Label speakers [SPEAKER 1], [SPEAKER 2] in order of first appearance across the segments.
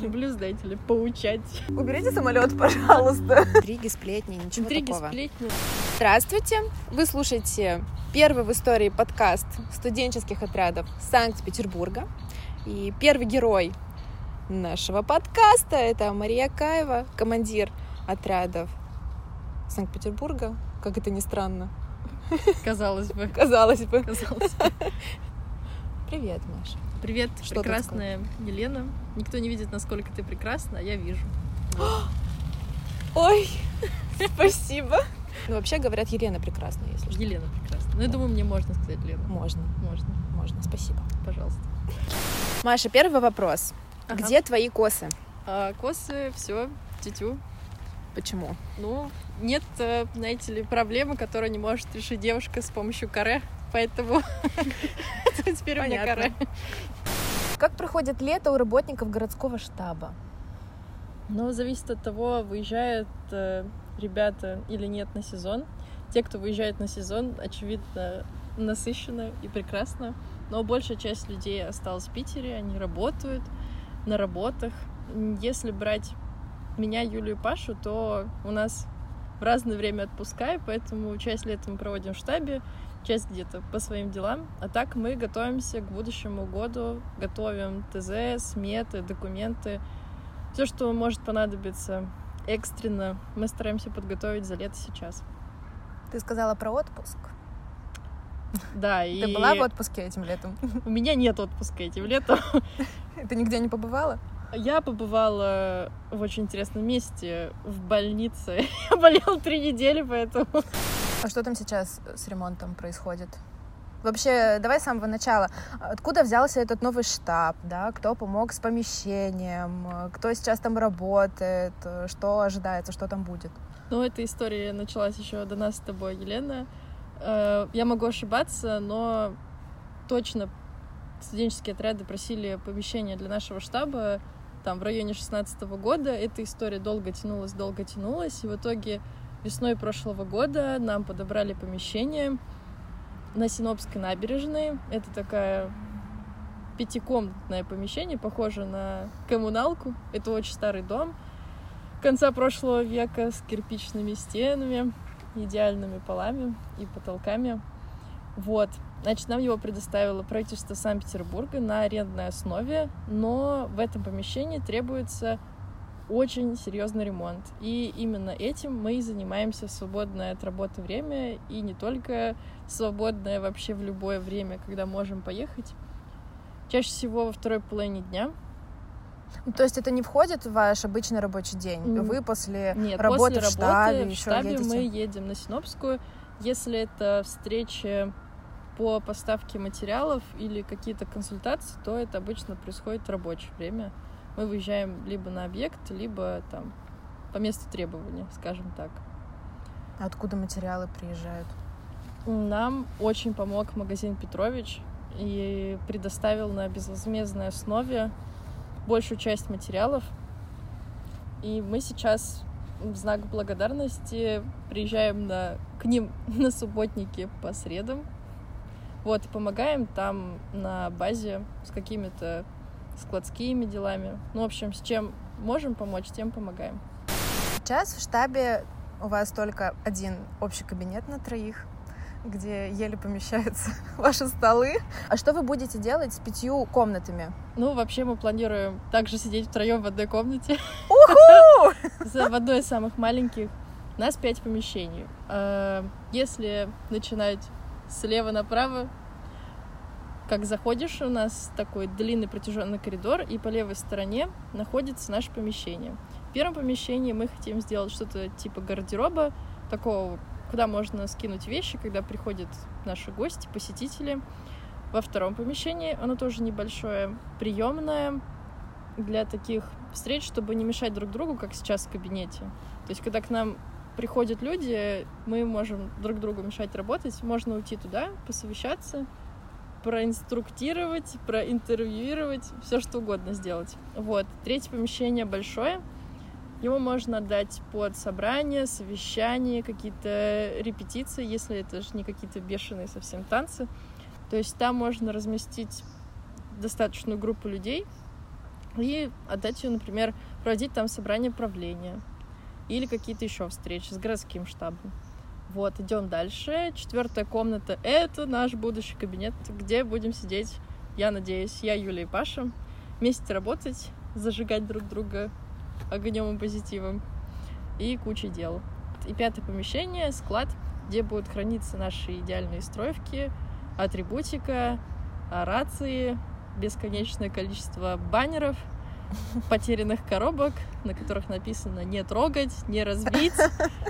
[SPEAKER 1] Люблю, знаете ли, поучать.
[SPEAKER 2] Уберите самолет, пожалуйста.
[SPEAKER 3] Интриги, сплетни, ничего
[SPEAKER 1] Интриги,
[SPEAKER 3] такого.
[SPEAKER 1] сплетни.
[SPEAKER 3] Здравствуйте! Вы слушаете первый в истории подкаст студенческих отрядов Санкт-Петербурга. И первый герой нашего подкаста — это Мария Каева, командир отрядов Санкт-Петербурга. Как это ни странно,
[SPEAKER 1] Казалось бы.
[SPEAKER 3] казалось бы.
[SPEAKER 1] Казалось бы.
[SPEAKER 3] Привет, Маша.
[SPEAKER 1] Привет,
[SPEAKER 3] Что
[SPEAKER 1] прекрасная Елена. Никто не видит, насколько ты прекрасна, а я вижу.
[SPEAKER 3] Ой, спасибо. Ну, вообще говорят, Елена прекрасная, если что.
[SPEAKER 1] Елена прекрасна. Ну, я думаю, мне можно сказать Лена.
[SPEAKER 3] Можно,
[SPEAKER 1] Можно,
[SPEAKER 3] можно, спасибо.
[SPEAKER 1] пожалуйста.
[SPEAKER 3] Маша, первый вопрос.
[SPEAKER 1] Ага.
[SPEAKER 3] Где твои косы?
[SPEAKER 1] А, косы, все, тетю.
[SPEAKER 3] Почему?
[SPEAKER 1] Ну, нет, э, знаете ли, проблемы, которую не может решить девушка с помощью каре, поэтому теперь у меня каре.
[SPEAKER 3] Как проходит лето у работников городского штаба?
[SPEAKER 1] Но зависит от того, выезжают э, ребята или нет на сезон. Те, кто выезжает на сезон, очевидно, насыщенно и прекрасно. Но большая часть людей осталась в Питере, они работают на работах. Если брать меня, Юлю и Пашу, то у нас в разное время отпуска, и поэтому часть лета мы проводим в штабе, часть где-то по своим делам. А так мы готовимся к будущему году, готовим ТЗ, сметы, документы, все, что может понадобиться экстренно, мы стараемся подготовить за лето сейчас.
[SPEAKER 2] Ты сказала про отпуск.
[SPEAKER 1] Да, и
[SPEAKER 2] Ты была в отпуске этим летом?
[SPEAKER 1] у меня нет отпуска этим летом.
[SPEAKER 2] Ты нигде не побывала?
[SPEAKER 1] Я побывала в очень интересном месте, в больнице. Я болела три недели, поэтому...
[SPEAKER 2] А что там сейчас с ремонтом происходит? Вообще, давай с самого начала. Откуда взялся этот новый штаб, да? Кто помог с помещением? Кто сейчас там работает? Что ожидается? Что там будет?
[SPEAKER 1] Ну, эта история началась еще до нас с тобой, Елена. Э, Я могу ошибаться, но точно студенческие отряды просили помещение для нашего штаба там в районе 16 года. Эта история долго тянулась, долго тянулась, и в итоге весной прошлого года нам подобрали помещение на Синопской набережной. Это такая пятикомнатное помещение, похоже на коммуналку. Это очень старый дом конца прошлого века с кирпичными стенами, идеальными полами и потолками. Вот. Значит, нам его предоставило правительство Санкт-Петербурга на арендной основе, но в этом помещении требуется очень серьезный ремонт. И именно этим мы и занимаемся в свободное от работы время, и не только свободное вообще в любое время, когда можем поехать. Чаще всего во второй половине дня,
[SPEAKER 2] Ну, То есть это не входит в ваш обычный рабочий день? Вы после
[SPEAKER 1] Нет,
[SPEAKER 2] работы
[SPEAKER 1] после
[SPEAKER 2] в штабе
[SPEAKER 1] работы в штабе
[SPEAKER 2] едете?
[SPEAKER 1] мы едем на Синопскую. Если это встречи по поставке материалов или какие-то консультации, то это обычно происходит в рабочее время. Мы выезжаем либо на объект, либо там по месту требования, скажем так.
[SPEAKER 2] Откуда материалы приезжают?
[SPEAKER 1] Нам очень помог магазин Петрович и предоставил на безвозмездной основе большую часть материалов. И мы сейчас в знак благодарности приезжаем на, к ним на субботники по средам. Вот, и помогаем там на базе с какими-то складскими делами. Ну, в общем, с чем можем помочь, тем помогаем.
[SPEAKER 2] Сейчас в штабе у вас только один общий кабинет на троих, где еле помещаются ваши столы. А что вы будете делать с пятью комнатами?
[SPEAKER 1] Ну, вообще мы планируем также сидеть втроем в одной комнате.
[SPEAKER 2] Уху!
[SPEAKER 1] В одной из самых маленьких. У нас пять помещений. Э, Если начинать слева направо, как заходишь, у нас такой длинный протяженный коридор, и по левой стороне находится наше помещение. В первом помещении мы хотим сделать что-то типа гардероба, такого, куда можно скинуть вещи, когда приходят наши гости, посетители. Во втором помещении, оно тоже небольшое, приемное для таких встреч, чтобы не мешать друг другу, как сейчас в кабинете. То есть, когда к нам приходят люди, мы можем друг другу мешать работать, можно уйти туда, посовещаться, проинструктировать, проинтервьюировать, все что угодно сделать. Вот. Третье помещение большое. Его можно отдать под собрание, совещание, какие-то репетиции, если это же не какие-то бешеные совсем танцы. То есть там можно разместить достаточную группу людей, и отдать ее, например, проводить там собрание правления или какие-то еще встречи с городским штабом. Вот, идем дальше. Четвертая комната — это наш будущий кабинет, где будем сидеть, я надеюсь, я, Юля и Паша, вместе работать, зажигать друг друга огнем и позитивом и куча дел. И пятое помещение — склад, где будут храниться наши идеальные стройки, атрибутика, рации, бесконечное количество баннеров, потерянных коробок, на которых написано «не трогать», «не разбить».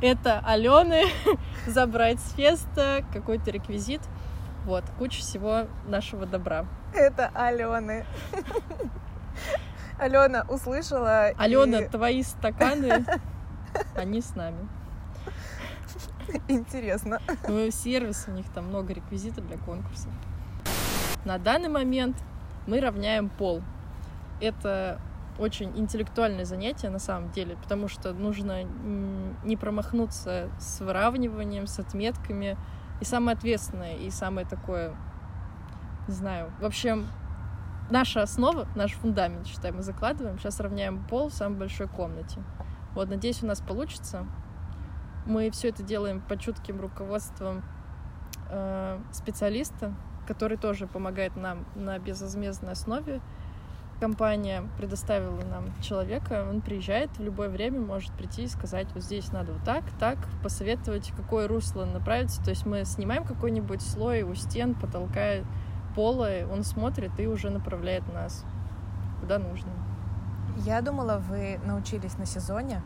[SPEAKER 1] Это Алены, забрать с феста, какой-то реквизит. Вот, куча всего нашего добра.
[SPEAKER 2] Это Алены. Алена услышала.
[SPEAKER 1] Алена,
[SPEAKER 2] и...
[SPEAKER 1] твои стаканы, они с нами.
[SPEAKER 2] Интересно.
[SPEAKER 1] Ну, сервис, у них там много реквизитов для конкурсов. На данный момент мы равняем пол. Это очень интеллектуальное занятие на самом деле, потому что нужно не промахнуться с выравниванием, с отметками. И самое ответственное, и самое такое, не знаю, в общем, наша основа, наш фундамент, считай, мы закладываем. Сейчас равняем пол в самой большой комнате. Вот, надеюсь, у нас получится. Мы все это делаем под чутким руководством э, специалиста, который тоже помогает нам на безвозмездной основе. Компания предоставила нам человека, он приезжает в любое время, может прийти и сказать, вот здесь надо вот так, так, посоветовать, какое русло направиться. То есть мы снимаем какой-нибудь слой у стен, потолка, пола, он смотрит и уже направляет нас куда нужно.
[SPEAKER 2] Я думала, вы научились на сезоне,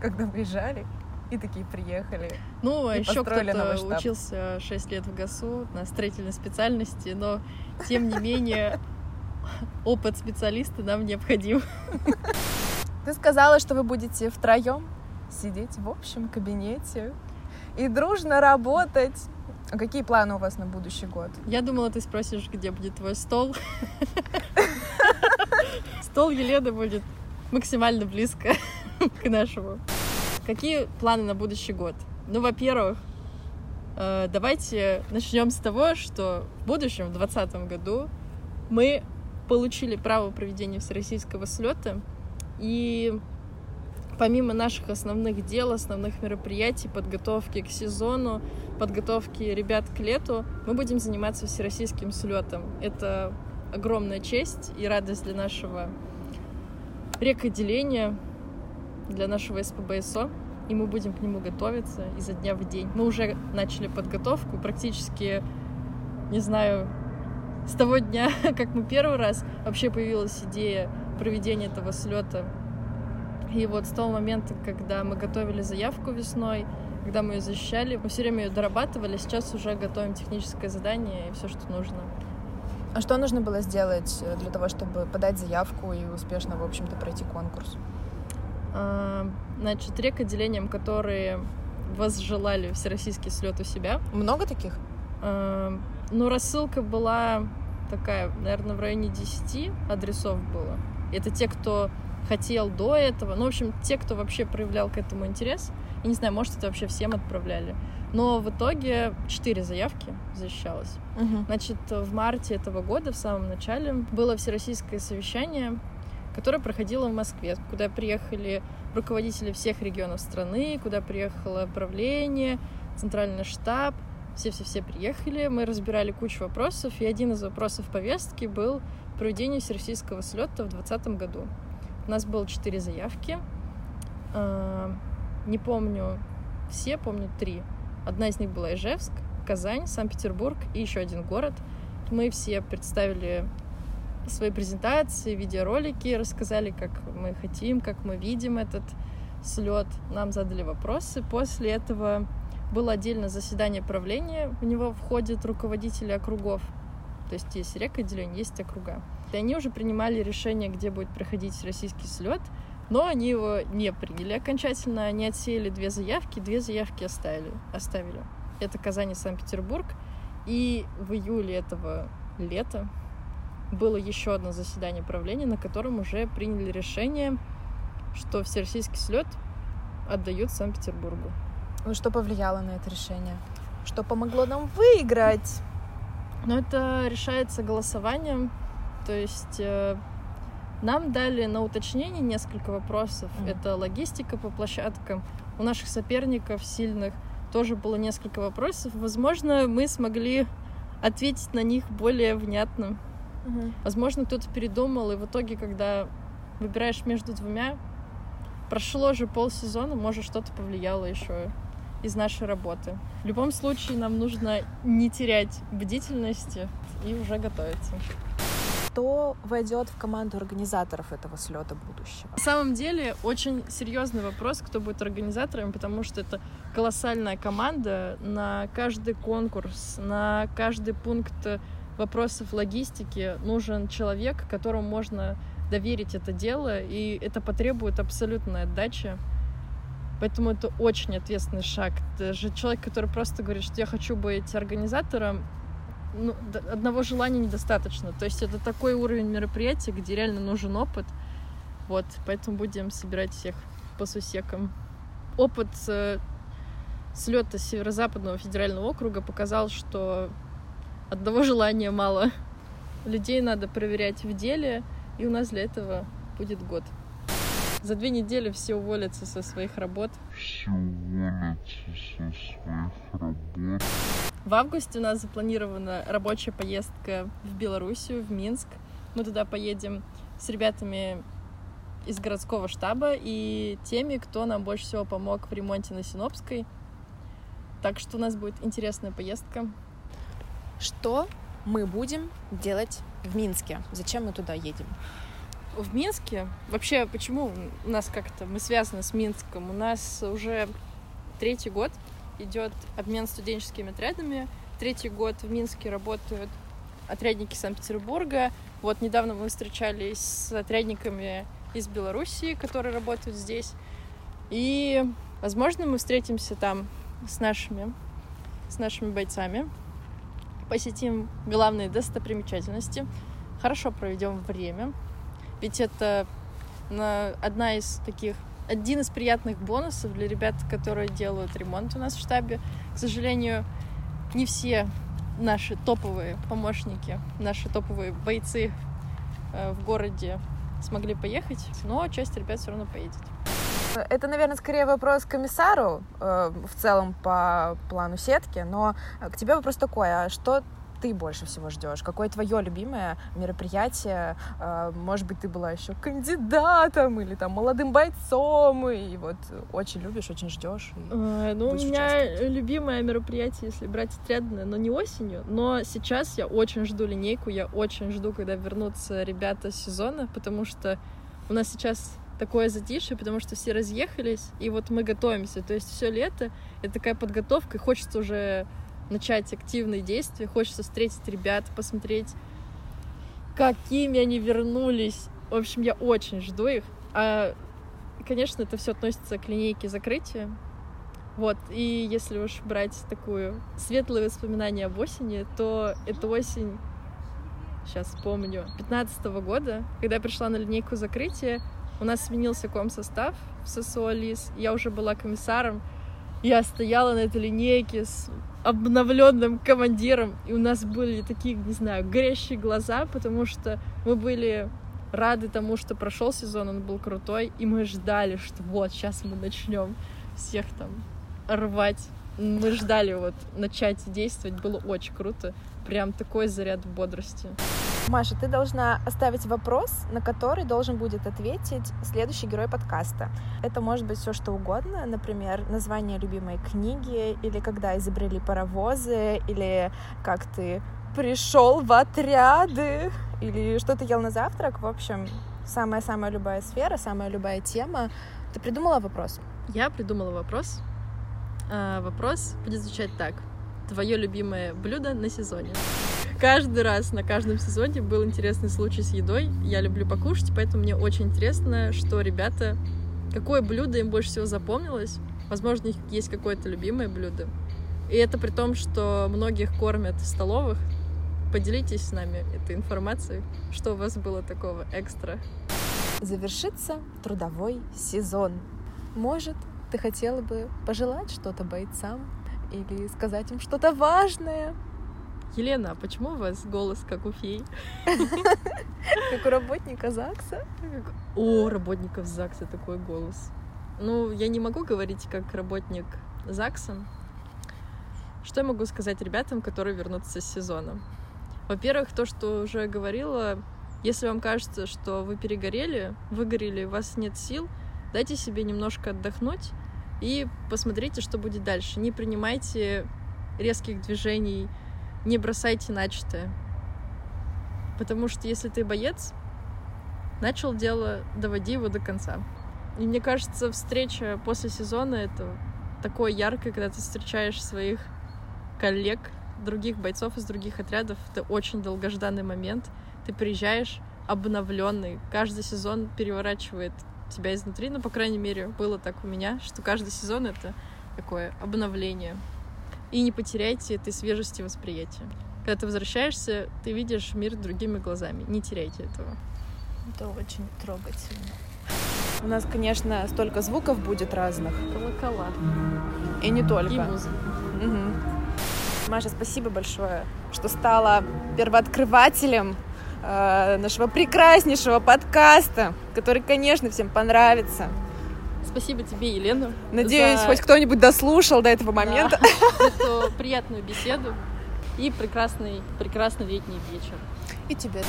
[SPEAKER 2] когда приезжали, и такие приехали.
[SPEAKER 1] Ну, а еще кто-то учился 6 лет в ГАСУ на строительной специальности, но тем не менее опыт специалиста нам необходим.
[SPEAKER 2] Ты сказала, что вы будете втроем сидеть в общем кабинете и дружно работать. А какие планы у вас на будущий год?
[SPEAKER 1] Я думала, ты спросишь, где будет твой стол. Стол Елены будет максимально близко к нашему. Какие планы на будущий год? Ну, во-первых, э, давайте начнем с того, что в будущем, в 2020 году, мы получили право проведения всероссийского слета, и помимо наших основных дел, основных мероприятий, подготовки к сезону, подготовки ребят к лету, мы будем заниматься всероссийским слетом. Это огромная честь и радость для нашего рекоотделения, для нашего СПБСО, и мы будем к нему готовиться изо дня в день. Мы уже начали подготовку, практически, не знаю, с того дня, как мы первый раз вообще появилась идея проведения этого слета. И вот с того момента, когда мы готовили заявку весной, когда мы ее защищали, мы все время ее дорабатывали, сейчас уже готовим техническое задание и все, что нужно.
[SPEAKER 2] А что нужно было сделать э, для того, чтобы подать заявку и успешно, в общем-то, пройти конкурс?
[SPEAKER 1] А, значит, рек отделением, которые возжелали всероссийский слет у себя.
[SPEAKER 2] Много таких?
[SPEAKER 1] А, ну, рассылка была такая, наверное, в районе 10 адресов было. Это те, кто хотел до этого. Ну, в общем, те, кто вообще проявлял к этому интерес. Я не знаю, может, это вообще всем отправляли. Но в итоге 4 заявки защищалось. Угу. Значит, в марте этого года, в самом начале, было всероссийское совещание которая проходила в Москве, куда приехали руководители всех регионов страны, куда приехало правление, центральный штаб, все-все-все приехали, мы разбирали кучу вопросов, и один из вопросов повестки был проведение всероссийского слета в 2020 году. У нас было четыре заявки, а, не помню все, помню три. Одна из них была Ижевск, Казань, Санкт-Петербург и еще один город. Мы все представили свои презентации, видеоролики, рассказали, как мы хотим, как мы видим этот слет. Нам задали вопросы. После этого было отдельно заседание правления. В него входят руководители округов. То есть есть рекотделение, есть округа. И они уже принимали решение, где будет проходить российский слет, но они его не приняли окончательно. Они отсеяли две заявки, две заявки оставили. оставили. Это Казань и Санкт-Петербург. И в июле этого лета было еще одно заседание правления, на котором уже приняли решение, что всероссийский слет отдают Санкт-Петербургу.
[SPEAKER 2] Ну, что повлияло на это решение? Что помогло нам выиграть?
[SPEAKER 1] Ну, это решается голосованием. То есть э, Нам дали на уточнение несколько вопросов.
[SPEAKER 2] Мгм.
[SPEAKER 1] Это логистика по площадкам. У наших соперников сильных тоже было несколько вопросов. Возможно, мы смогли ответить на них более внятно. Возможно, кто-то передумал, и в итоге, когда выбираешь между двумя, прошло же полсезона, может, что-то повлияло еще из нашей работы. В любом случае, нам нужно не терять бдительности и уже готовиться.
[SPEAKER 3] Кто войдет в команду организаторов этого слета будущего?
[SPEAKER 1] На самом деле, очень серьезный вопрос, кто будет организатором, потому что это колоссальная команда на каждый конкурс, на каждый пункт вопросов логистики нужен человек, которому можно доверить это дело, и это потребует абсолютной отдачи. Поэтому это очень ответственный шаг. Даже человек, который просто говорит, что я хочу быть организатором, ну, одного желания недостаточно. То есть это такой уровень мероприятия, где реально нужен опыт. Вот, поэтому будем собирать всех по сусекам. Опыт э, слета Северо-Западного федерального округа показал, что одного желания мало. Людей надо проверять в деле, и у нас для этого будет год. За две недели все уволятся со своих работ.
[SPEAKER 4] все уволятся со своих работ.
[SPEAKER 1] В августе у нас запланирована рабочая поездка в Белоруссию, в Минск. Мы туда поедем с ребятами из городского штаба и теми, кто нам больше всего помог в ремонте на Синопской. Так что у нас будет интересная поездка.
[SPEAKER 3] Что мы будем делать в Минске? Зачем мы туда едем?
[SPEAKER 1] В Минске, вообще, почему у нас как-то, мы связаны с Минском, у нас уже третий год идет обмен студенческими отрядами, третий год в Минске работают отрядники Санкт-Петербурга, вот недавно мы встречались с отрядниками из Белоруссии, которые работают здесь, и, возможно, мы встретимся там с нашими, с нашими бойцами, посетим главные достопримечательности, хорошо проведем время, ведь это на- одна из таких один из приятных бонусов для ребят, которые делают ремонт у нас в штабе. К сожалению, не все наши топовые помощники, наши топовые бойцы э, в городе смогли поехать, но часть ребят все равно поедет.
[SPEAKER 2] Это, наверное, скорее вопрос к комиссару э, в целом по плану сетки, но к тебе вопрос такой, а что ты больше всего ждешь? Какое твое любимое мероприятие? Э, может быть, ты была еще кандидатом или там молодым бойцом, и вот очень любишь, очень ждешь.
[SPEAKER 1] Э, Ну, у меня любимое мероприятие, если брать отрядное, но не осенью, но сейчас я очень жду линейку, я очень жду, когда вернутся ребята с сезона, потому что у нас сейчас такое затишье, потому что все разъехались, и вот мы готовимся, то есть все лето — это такая подготовка, и хочется уже начать активные действия, хочется встретить ребят, посмотреть, какими они вернулись. В общем, я очень жду их. А, конечно, это все относится к линейке закрытия. Вот, и если уж брать такую светлые воспоминания об осени, то это осень, сейчас вспомню, 15 года, когда я пришла на линейку закрытия, у нас сменился комсостав в ССО ЛИС, я уже была комиссаром, я стояла на этой линейке с обновленным командиром, и у нас были такие, не знаю, горящие глаза, потому что мы были рады тому, что прошел сезон, он был крутой, и мы ждали, что вот, сейчас мы начнем всех там рвать. Мы ждали вот начать действовать, было очень круто. Прям такой заряд бодрости.
[SPEAKER 2] Маша, ты должна оставить вопрос, на который должен будет ответить следующий герой подкаста. Это может быть все что угодно, например, название любимой книги, или когда изобрели паровозы, или как ты пришел в отряды, или что ты ел на завтрак. В общем, самая-самая любая сфера, самая любая тема. Ты придумала вопрос?
[SPEAKER 1] Я придумала вопрос. А, вопрос будет звучать так. Твое любимое блюдо на сезоне. Каждый раз на каждом сезоне был интересный случай с едой. Я люблю покушать, поэтому мне очень интересно, что ребята, какое блюдо им больше всего запомнилось. Возможно, у них есть какое-то любимое блюдо. И это при том, что многих кормят в столовых. Поделитесь с нами этой информацией, что у вас было такого экстра.
[SPEAKER 2] Завершится трудовой сезон. Может, ты хотела бы пожелать что-то бойцам или сказать им что-то важное?
[SPEAKER 1] Елена, а почему у вас голос как у фей?
[SPEAKER 2] Как у работника ЗАГСа.
[SPEAKER 1] У работников ЗАГСа такой голос. Ну, я не могу говорить как работник ЗАГСа. Что я могу сказать ребятам, которые вернутся с сезона? Во-первых, то, что уже говорила, если вам кажется, что вы перегорели, выгорели, у вас нет сил, дайте себе немножко отдохнуть и посмотрите, что будет дальше. Не принимайте резких движений, не бросайте начатое. Потому что если ты боец, начал дело, доводи его до конца. И мне кажется, встреча после сезона — это такое яркое, когда ты встречаешь своих коллег, других бойцов из других отрядов. Это очень долгожданный момент. Ты приезжаешь обновленный. Каждый сезон переворачивает тебя изнутри. Ну, по крайней мере, было так у меня, что каждый сезон — это такое обновление. И не потеряйте этой свежести восприятия. Когда ты возвращаешься, ты видишь мир другими глазами. Не теряйте этого.
[SPEAKER 5] Это очень трогательно.
[SPEAKER 2] У нас, конечно, столько звуков будет разных.
[SPEAKER 1] Колокола.
[SPEAKER 2] И не только.
[SPEAKER 1] И музыка.
[SPEAKER 2] Мгм. Маша, спасибо большое, что стала первооткрывателем э, нашего прекраснейшего подкаста, который, конечно, всем понравится.
[SPEAKER 1] Спасибо тебе, Елена.
[SPEAKER 2] Надеюсь,
[SPEAKER 1] за-
[SPEAKER 2] хоть кто-нибудь дослушал до этого
[SPEAKER 1] Да,
[SPEAKER 2] момента.
[SPEAKER 1] за эту приятную беседу и прекрасный, прекрасный летний вечер.
[SPEAKER 2] И тебе.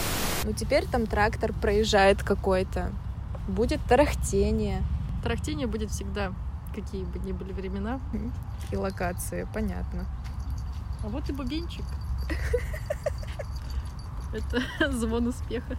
[SPEAKER 2] Ну, теперь там трактор проезжает какой-то. Будет тарахтение
[SPEAKER 1] Тарахтение будет всегда, какие бы ни были времена.
[SPEAKER 2] и локации, понятно.
[SPEAKER 1] А вот и бубенчик. Это звон успеха.